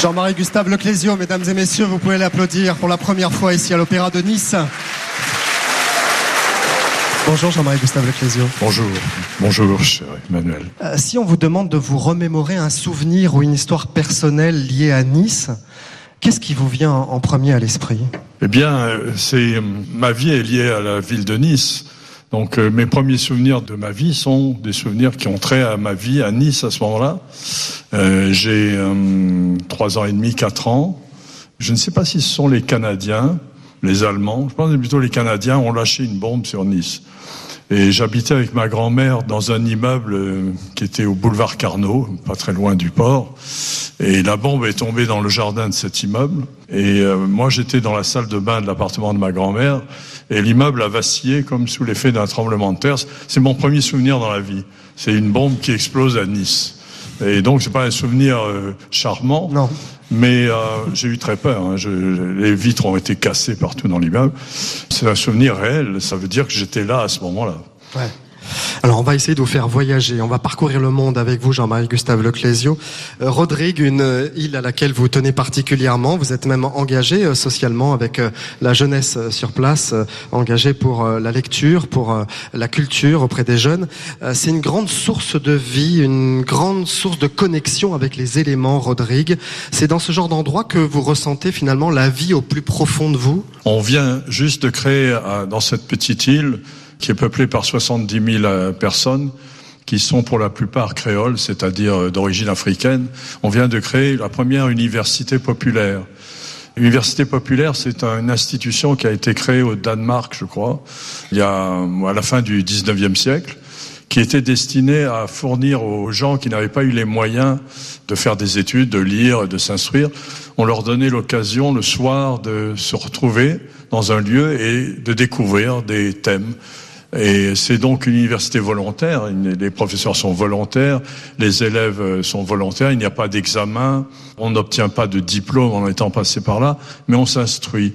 Jean-Marie Gustave Leclésio, mesdames et messieurs, vous pouvez l'applaudir pour la première fois ici à l'Opéra de Nice. Bonjour Jean-Marie Gustave Leclésio. Bonjour, bonjour cher Emmanuel. Euh, si on vous demande de vous remémorer un souvenir ou une histoire personnelle liée à Nice, qu'est-ce qui vous vient en premier à l'esprit? Eh bien, euh, c'est ma vie est liée à la ville de Nice. Donc euh, mes premiers souvenirs de ma vie sont des souvenirs qui ont trait à ma vie à Nice à ce moment-là. Euh, J'ai euh, trois ans et demi, quatre ans. Je ne sais pas si ce sont les Canadiens, les Allemands. Je pense que plutôt les Canadiens ont lâché une bombe sur Nice. Et j'habitais avec ma grand-mère dans un immeuble euh, qui était au boulevard Carnot, pas très loin du port. Et la bombe est tombée dans le jardin de cet immeuble. Et euh, moi, j'étais dans la salle de bain de l'appartement de ma grand-mère. Et l'immeuble a vacillé comme sous l'effet d'un tremblement de terre. C'est mon premier souvenir dans la vie. C'est une bombe qui explose à Nice. Et donc, c'est pas un souvenir euh, charmant. Non. Mais euh, j'ai eu très peur. hein. Les vitres ont été cassées partout dans l'immeuble. C'est un souvenir réel. Ça veut dire que j'étais là à ce moment-là. Alors on va essayer de vous faire voyager, on va parcourir le monde avec vous Jean-Marie Gustave Leclésio. Euh, Rodrigue, une euh, île à laquelle vous tenez particulièrement, vous êtes même engagé euh, socialement avec la jeunesse sur place, engagé pour la lecture, pour la culture auprès des jeunes. C'est une grande source de vie, une grande source de connexion avec les éléments, Rodrigue. C'est dans ce genre d'endroit que vous ressentez finalement la vie au plus profond de vous? On vient juste de créer dans cette petite île, qui est peuplée par 70 000 euh, personnes, qui sont pour la plupart créoles, c'est-à-dire euh, d'origine africaine, on vient de créer la première université populaire. L'université populaire, c'est une institution qui a été créée au Danemark, je crois, il y a à la fin du 19e siècle, qui était destinée à fournir aux gens qui n'avaient pas eu les moyens de faire des études, de lire, de s'instruire, on leur donnait l'occasion le soir de se retrouver dans un lieu et de découvrir des thèmes. Et c'est donc une université volontaire. Les professeurs sont volontaires, les élèves euh, sont volontaires. Il n'y a pas d'examen, on n'obtient pas de diplôme en étant passé par là, mais on s'instruit.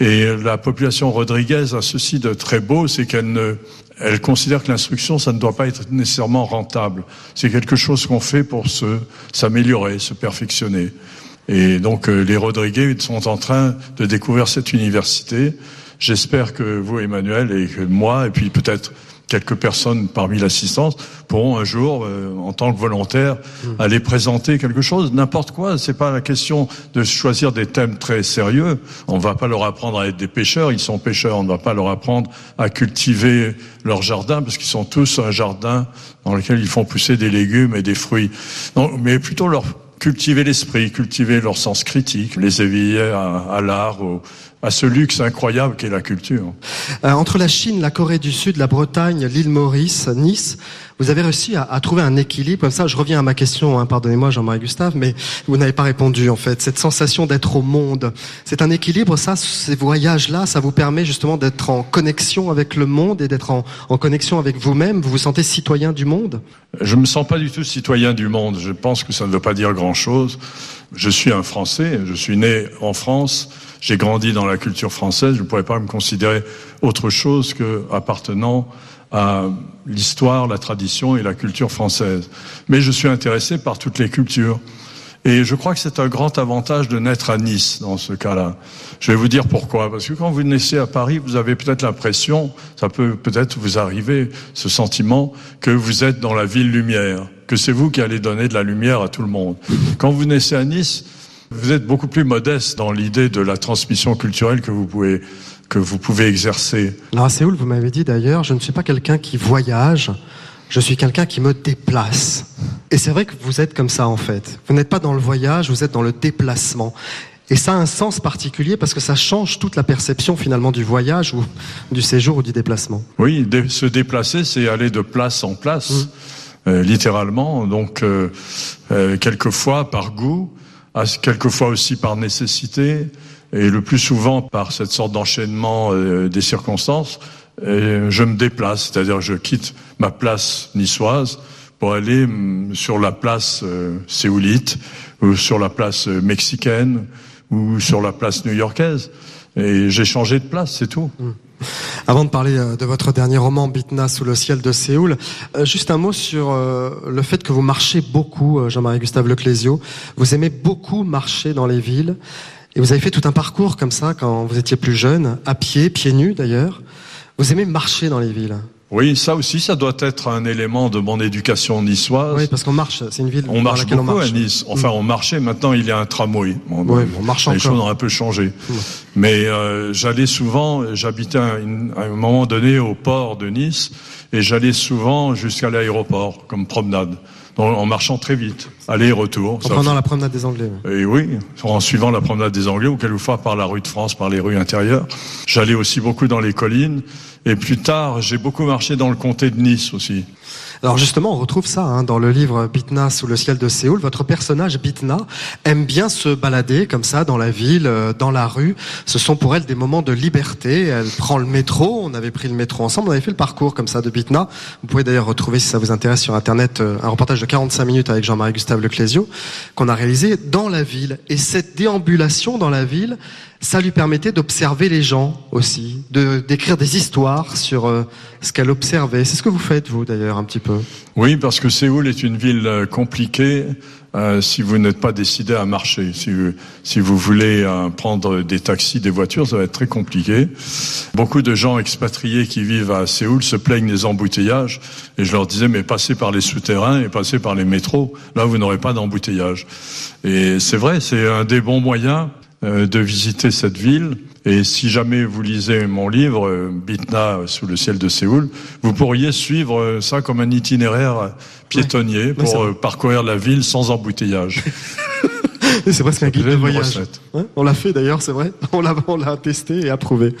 Et la population rodriguaise a ceci de très beau, c'est qu'elle ne, elle considère que l'instruction, ça ne doit pas être nécessairement rentable. C'est quelque chose qu'on fait pour se, s'améliorer, se perfectionner. Et donc euh, les Rodriguais sont en train de découvrir cette université. J'espère que vous, Emmanuel, et que moi, et puis peut-être quelques personnes parmi l'assistance, pourront un jour, euh, en tant que volontaires, aller présenter quelque chose, n'importe quoi. C'est pas la question de choisir des thèmes très sérieux. On va pas leur apprendre à être des pêcheurs. Ils sont pêcheurs. On ne va pas leur apprendre à cultiver leur jardin parce qu'ils sont tous un jardin dans lequel ils font pousser des légumes et des fruits. Non, mais plutôt leur cultiver l'esprit, cultiver leur sens critique, les éveiller à, à l'art, au- à ce luxe incroyable qu'est la culture. Euh, entre la Chine, la Corée du Sud, la Bretagne, l'île Maurice, Nice, vous avez réussi à, à trouver un équilibre. Comme ça, je reviens à ma question, hein, pardonnez-moi Jean-Marie Gustave, mais vous n'avez pas répondu en fait. Cette sensation d'être au monde, c'est un équilibre, ça, ces voyages-là, ça vous permet justement d'être en connexion avec le monde et d'être en, en connexion avec vous-même. Vous vous sentez citoyen du monde? Je me sens pas du tout citoyen du monde. Je pense que ça ne veut pas dire grand-chose. Je suis un Français. Je suis né en France. J'ai grandi dans la culture française. Je ne pourrais pas me considérer autre chose que appartenant à l'histoire, la tradition et la culture française. Mais je suis intéressé par toutes les cultures. Et je crois que c'est un grand avantage de naître à Nice dans ce cas-là. Je vais vous dire pourquoi. Parce que quand vous naissez à Paris, vous avez peut-être l'impression, ça peut peut-être vous arriver, ce sentiment que vous êtes dans la ville lumière, que c'est vous qui allez donner de la lumière à tout le monde. Quand vous naissez à Nice, vous êtes beaucoup plus modeste dans l'idée de la transmission culturelle que vous pouvez que vous pouvez exercer. Alors à Séoul, vous m'avez dit d'ailleurs, je ne suis pas quelqu'un qui voyage. Je suis quelqu'un qui me déplace. Et c'est vrai que vous êtes comme ça en fait. Vous n'êtes pas dans le voyage, vous êtes dans le déplacement. Et ça a un sens particulier parce que ça change toute la perception finalement du voyage ou du séjour ou du déplacement. Oui, se déplacer, c'est aller de place en place, Mmh. euh, littéralement. Donc, euh, euh, quelquefois par goût, quelquefois aussi par nécessité, et le plus souvent par cette sorte d'enchaînement euh, des circonstances, je me déplace, c'est-à-dire je quitte ma place niçoise pour aller hum, sur la place euh, séoulite ou sur la place euh, mexicaine ou sur la place new-yorkaise. Et j'ai changé de place, c'est tout. Avant de parler euh, de votre dernier roman, Bitna sous le ciel de Séoul, euh, juste un mot sur euh, le fait que vous marchez beaucoup, Jean-Marie Gustave Leclésio. Vous aimez beaucoup marcher dans les villes. Et vous avez fait tout un parcours comme ça quand vous étiez plus jeune, à pied, pieds nus d'ailleurs. Vous aimez marcher dans les villes. Oui, ça aussi, ça doit être un élément de mon éducation niçoise. Oui, parce qu'on marche, c'est une ville On marche beaucoup on marche. à Nice. Enfin, on marchait. Maintenant, il y a un tramway. Bon, Oui, on marche les encore. choses ont un peu changé. Mais euh, j'allais souvent. J'habitais à un moment donné au port de Nice, et j'allais souvent jusqu'à l'aéroport comme promenade, en, en marchant très vite, aller-retour. En Ça prenant fait- la promenade des Anglais. et oui, en suivant la promenade des Anglais, ou quelquefois par la rue de France, par les rues intérieures. J'allais aussi beaucoup dans les collines. Et plus tard, j'ai beaucoup marché dans le comté de Nice aussi. Alors justement, on retrouve ça hein, dans le livre Bitna sous le ciel de Séoul. Votre personnage Bitna aime bien se balader comme ça dans la ville, euh, dans la rue. Ce sont pour elle des moments de liberté. Elle prend le métro. On avait pris le métro ensemble. On avait fait le parcours comme ça de Bitna. Vous pouvez d'ailleurs retrouver, si ça vous intéresse, sur Internet, euh, un reportage de 45 minutes avec Jean-Marie Gustave Leclésio qu'on a réalisé dans la ville. Et cette déambulation dans la ville, ça lui permettait d'observer les gens aussi, de d'écrire des histoires sur euh, ce qu'elle observait. C'est ce que vous faites, vous, d'ailleurs, un petit peu. Oui, parce que Séoul est une ville euh, compliquée euh, si vous n'êtes pas décidé à marcher. Si vous, si vous voulez prendre des taxis, des voitures, ça va être très compliqué. Beaucoup de gens expatriés qui vivent à Séoul se plaignent des embouteillages. Et je leur disais, mais passez par les souterrains et passez par les métros. Là, vous n'aurez pas d'embouteillage. Et c'est vrai, c'est un des bons moyens de visiter cette ville. Et si jamais vous lisez mon livre, euh, Bitna sous le ciel de Séoul, vous pourriez suivre euh, ça comme un itinéraire piétonnier pour euh, parcourir la ville sans embouteillage. C'est presque un guide de voyage. Ouais, on l'a fait d'ailleurs, c'est vrai. On l'a testé et approuvé.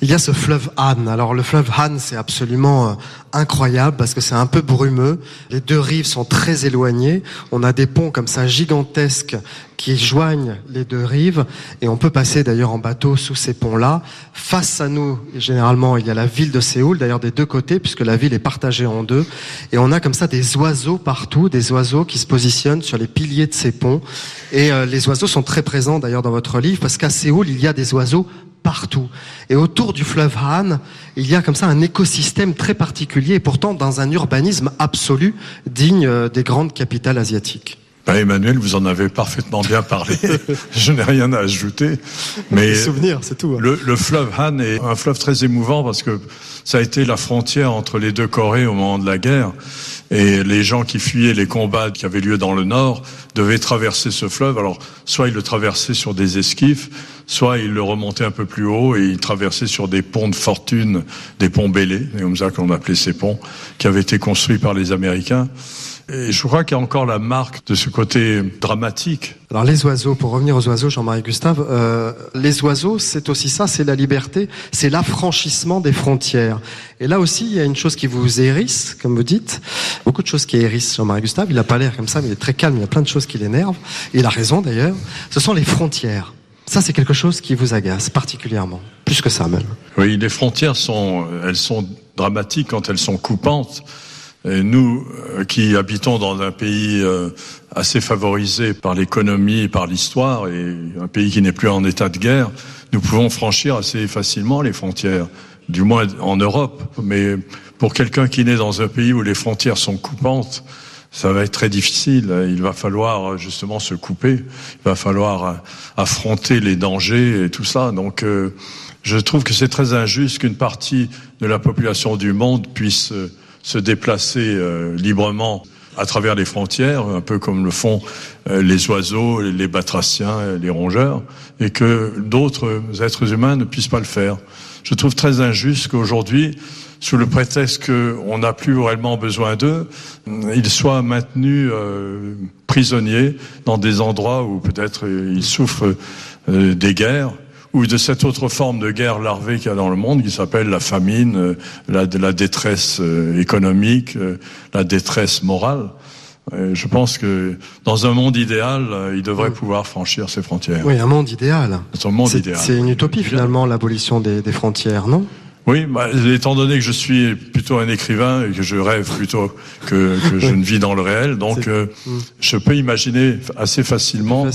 Il y a ce fleuve Han. Alors le fleuve Han, c'est absolument euh, incroyable parce que c'est un peu brumeux. Les deux rives sont très éloignées. On a des ponts comme ça gigantesques qui joignent les deux rives et on peut passer d'ailleurs en bateau sous ces ponts-là. Face à nous, généralement, il y a la ville de Séoul, d'ailleurs des deux côtés puisque la ville est partagée en deux et on a comme ça des oiseaux partout, des oiseaux qui se positionnent sur les piliers de ces ponts et euh, les oiseaux sont très présents d'ailleurs dans votre livre parce qu'à Séoul, il y a des oiseaux partout. Et autour du fleuve Han, il y a comme ça un écosystème très particulier et pourtant dans un urbanisme absolu digne euh, des grandes capitales asiatiques. Ben, Emmanuel, vous en avez parfaitement bien parlé. Je n'ai rien à ajouter. Mais Des souvenirs, c'est tout. hein. le, le fleuve Han est un fleuve très émouvant parce que ça a été la frontière entre les deux Corées au moment de la guerre. Et les gens qui fuyaient les combats qui avaient lieu dans le nord devaient traverser ce fleuve. Alors, soit ils le traversaient sur des esquifs, soit ils le remontaient un peu plus haut et ils traversaient sur des ponts de fortune, des ponts bêlés, comme ça qu'on appelait ces ponts, qui avaient été construits par les Américains. Et je crois qu'il y a encore la marque de ce côté dramatique. Alors les oiseaux, pour revenir aux oiseaux, Jean-Marie Gustave, euh, les oiseaux, c'est aussi ça, c'est la liberté, c'est l'affranchissement des frontières. Et là aussi, il y a une chose qui vous hérisse, comme vous dites, beaucoup de choses qui hérissent Jean-Marie Gustave. Il n'a pas l'air comme ça, mais il est très calme. Il y a plein de choses qui l'énervent. Il a raison d'ailleurs. Ce sont les frontières. Ça, c'est quelque chose qui vous agace particulièrement, plus que ça même. Oui, les frontières sont, elles sont dramatiques quand elles sont coupantes. Et nous, euh, qui habitons dans un pays euh, assez favorisé par l'économie et par l'histoire, et un pays qui n'est plus en état de guerre, nous pouvons franchir assez facilement les frontières, du moins en Europe. Mais pour quelqu'un qui naît dans un pays où les frontières sont coupantes, ça va être très difficile. Il va falloir justement se couper. Il va falloir euh, affronter les dangers et tout ça. Donc, je trouve que c'est très injuste qu'une partie de la population du monde puisse se déplacer euh, librement à travers les frontières, un peu comme le font euh, les oiseaux, les batraciens, les rongeurs, et que d'autres êtres humains ne puissent pas le faire. Je trouve très injuste qu'aujourd'hui, sous le prétexte qu'on n'a plus réellement besoin d'eux, ils soient maintenus euh, prisonniers dans des endroits où peut-être ils souffrent euh, des guerres ou de cette autre forme de guerre larvée qu'il y a dans le monde qui s'appelle la famine, euh, la, la détresse économique, la détresse morale. Je pense que dans un monde idéal, il devrait pouvoir franchir ses frontières. Oui, un monde idéal. C'est un monde idéal. C'est une utopie finalement, l'abolition des, des frontières, non? Oui, bah, étant donné que je suis plutôt un écrivain et que je rêve plutôt que, que je ne vis dans le réel, donc euh, je peux imaginer assez facilement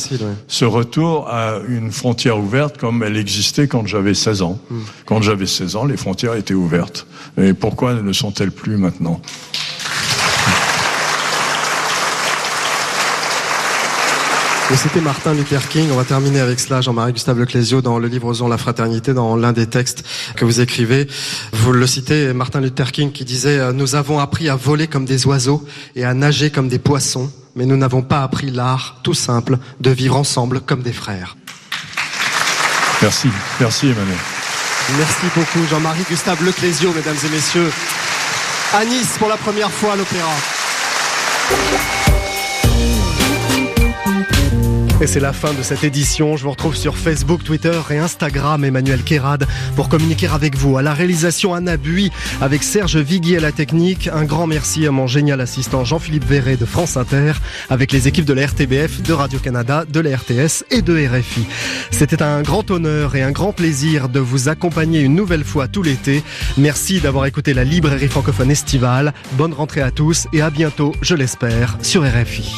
ce retour à une frontière ouverte comme elle existait quand j'avais 16 ans. Mm. Quand j'avais 16 ans, les frontières étaient ouvertes. Et pourquoi ne sont-elles plus maintenant? C'était Martin Luther King. On va terminer avec cela, Jean-Marie Gustave Leclésio, dans le livre Osons la fraternité, dans l'un des textes que vous écrivez. Vous le citez, Martin Luther King qui disait euh, Nous avons appris à voler comme des oiseaux et à nager comme des poissons, mais nous n'avons pas appris l'art, tout simple, de vivre ensemble comme des frères. Merci. Merci, Emmanuel. Merci beaucoup, Jean-Marie Gustave Leclésio, mesdames et messieurs. À Nice pour la première fois à l'Opéra. C'est la fin de cette édition. Je vous retrouve sur Facebook, Twitter et Instagram, Emmanuel Kérad, pour communiquer avec vous. À la réalisation, Anna Bui, avec Serge Vigui à la technique. Un grand merci à mon génial assistant Jean-Philippe Verret de France Inter, avec les équipes de la RTBF, de Radio-Canada, de la RTS et de RFI. C'était un grand honneur et un grand plaisir de vous accompagner une nouvelle fois tout l'été. Merci d'avoir écouté la librairie francophone estivale. Bonne rentrée à tous et à bientôt, je l'espère, sur RFI.